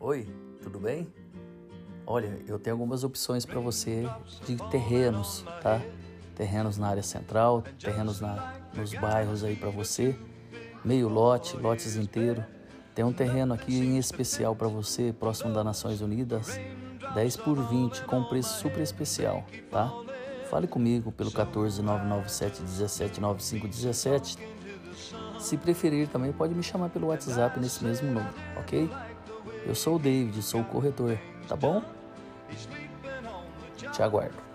Oi, tudo bem? Olha, eu tenho algumas opções para você de terrenos, tá? Terrenos na área central, terrenos na, nos bairros aí para você, meio lote, lotes inteiro. Tem um terreno aqui em especial para você, próximo das Nações Unidas, 10 por 20, com preço super especial, tá? Fale comigo pelo 14997 179517. Se preferir também pode me chamar pelo WhatsApp nesse mesmo número, ok? Eu sou o David, sou o corretor, tá bom? Te aguardo.